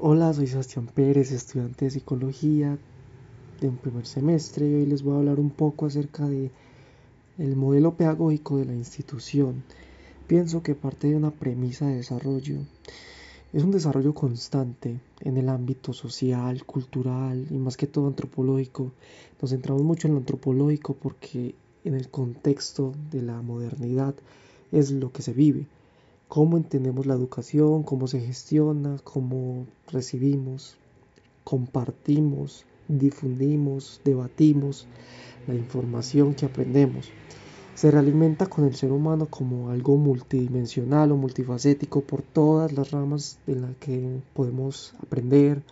Hola, soy Sebastián Pérez, estudiante de psicología de un primer semestre y hoy les voy a hablar un poco acerca de el modelo pedagógico de la institución. Pienso que parte de una premisa de desarrollo. Es un desarrollo constante en el ámbito social, cultural y más que todo antropológico. Nos centramos mucho en lo antropológico porque en el contexto de la modernidad es lo que se vive cómo entendemos la educación, cómo se gestiona, cómo recibimos, compartimos, difundimos, debatimos la información que aprendemos. Se realimenta con el ser humano como algo multidimensional o multifacético por todas las ramas de las que podemos aprender,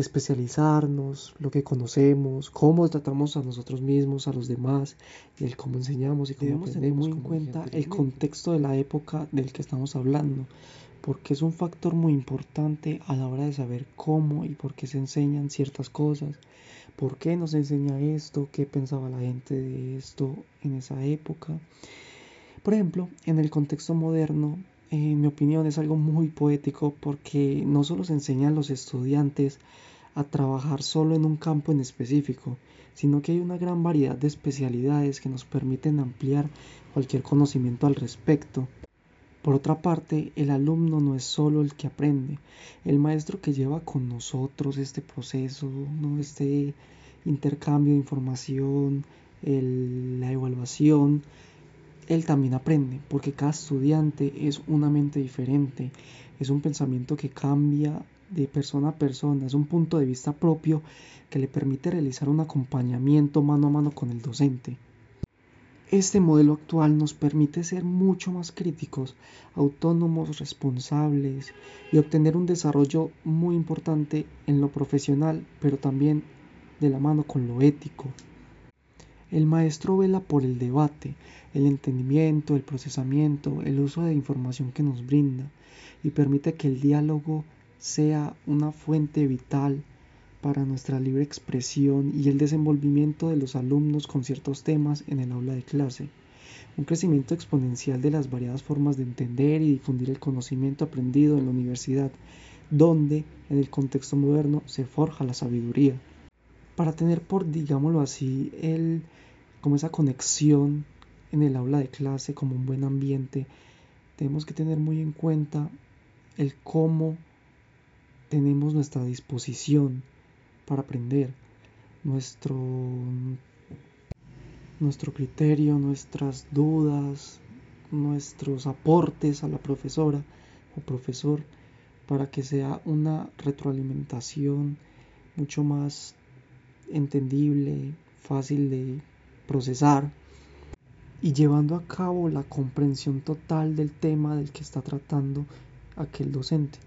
especializarnos, lo que conocemos, cómo tratamos a nosotros mismos, a los demás, y el cómo enseñamos y cómo Debemos muy en cuenta el contexto de la época del que estamos hablando, porque es un factor muy importante a la hora de saber cómo y por qué se enseñan ciertas cosas, por qué nos enseña esto, qué pensaba la gente de esto en esa época. Por ejemplo, en el contexto moderno, en mi opinión es algo muy poético porque no solo se enseña a los estudiantes a trabajar solo en un campo en específico, sino que hay una gran variedad de especialidades que nos permiten ampliar cualquier conocimiento al respecto. Por otra parte, el alumno no es solo el que aprende, el maestro que lleva con nosotros este proceso, ¿no? este intercambio de información, la evaluación, él también aprende, porque cada estudiante es una mente diferente, es un pensamiento que cambia de persona a persona, es un punto de vista propio que le permite realizar un acompañamiento mano a mano con el docente. Este modelo actual nos permite ser mucho más críticos, autónomos, responsables y obtener un desarrollo muy importante en lo profesional, pero también de la mano con lo ético. El maestro vela por el debate, el entendimiento, el procesamiento, el uso de información que nos brinda y permite que el diálogo sea una fuente vital para nuestra libre expresión y el desenvolvimiento de los alumnos con ciertos temas en el aula de clase. Un crecimiento exponencial de las variadas formas de entender y difundir el conocimiento aprendido en la universidad, donde en el contexto moderno se forja la sabiduría para tener por, digámoslo así, el, como esa conexión en el aula de clase, como un buen ambiente, tenemos que tener muy en cuenta el cómo tenemos nuestra disposición para aprender, nuestro, nuestro criterio, nuestras dudas, nuestros aportes a la profesora o profesor para que sea una retroalimentación mucho más entendible, fácil de procesar y llevando a cabo la comprensión total del tema del que está tratando aquel docente.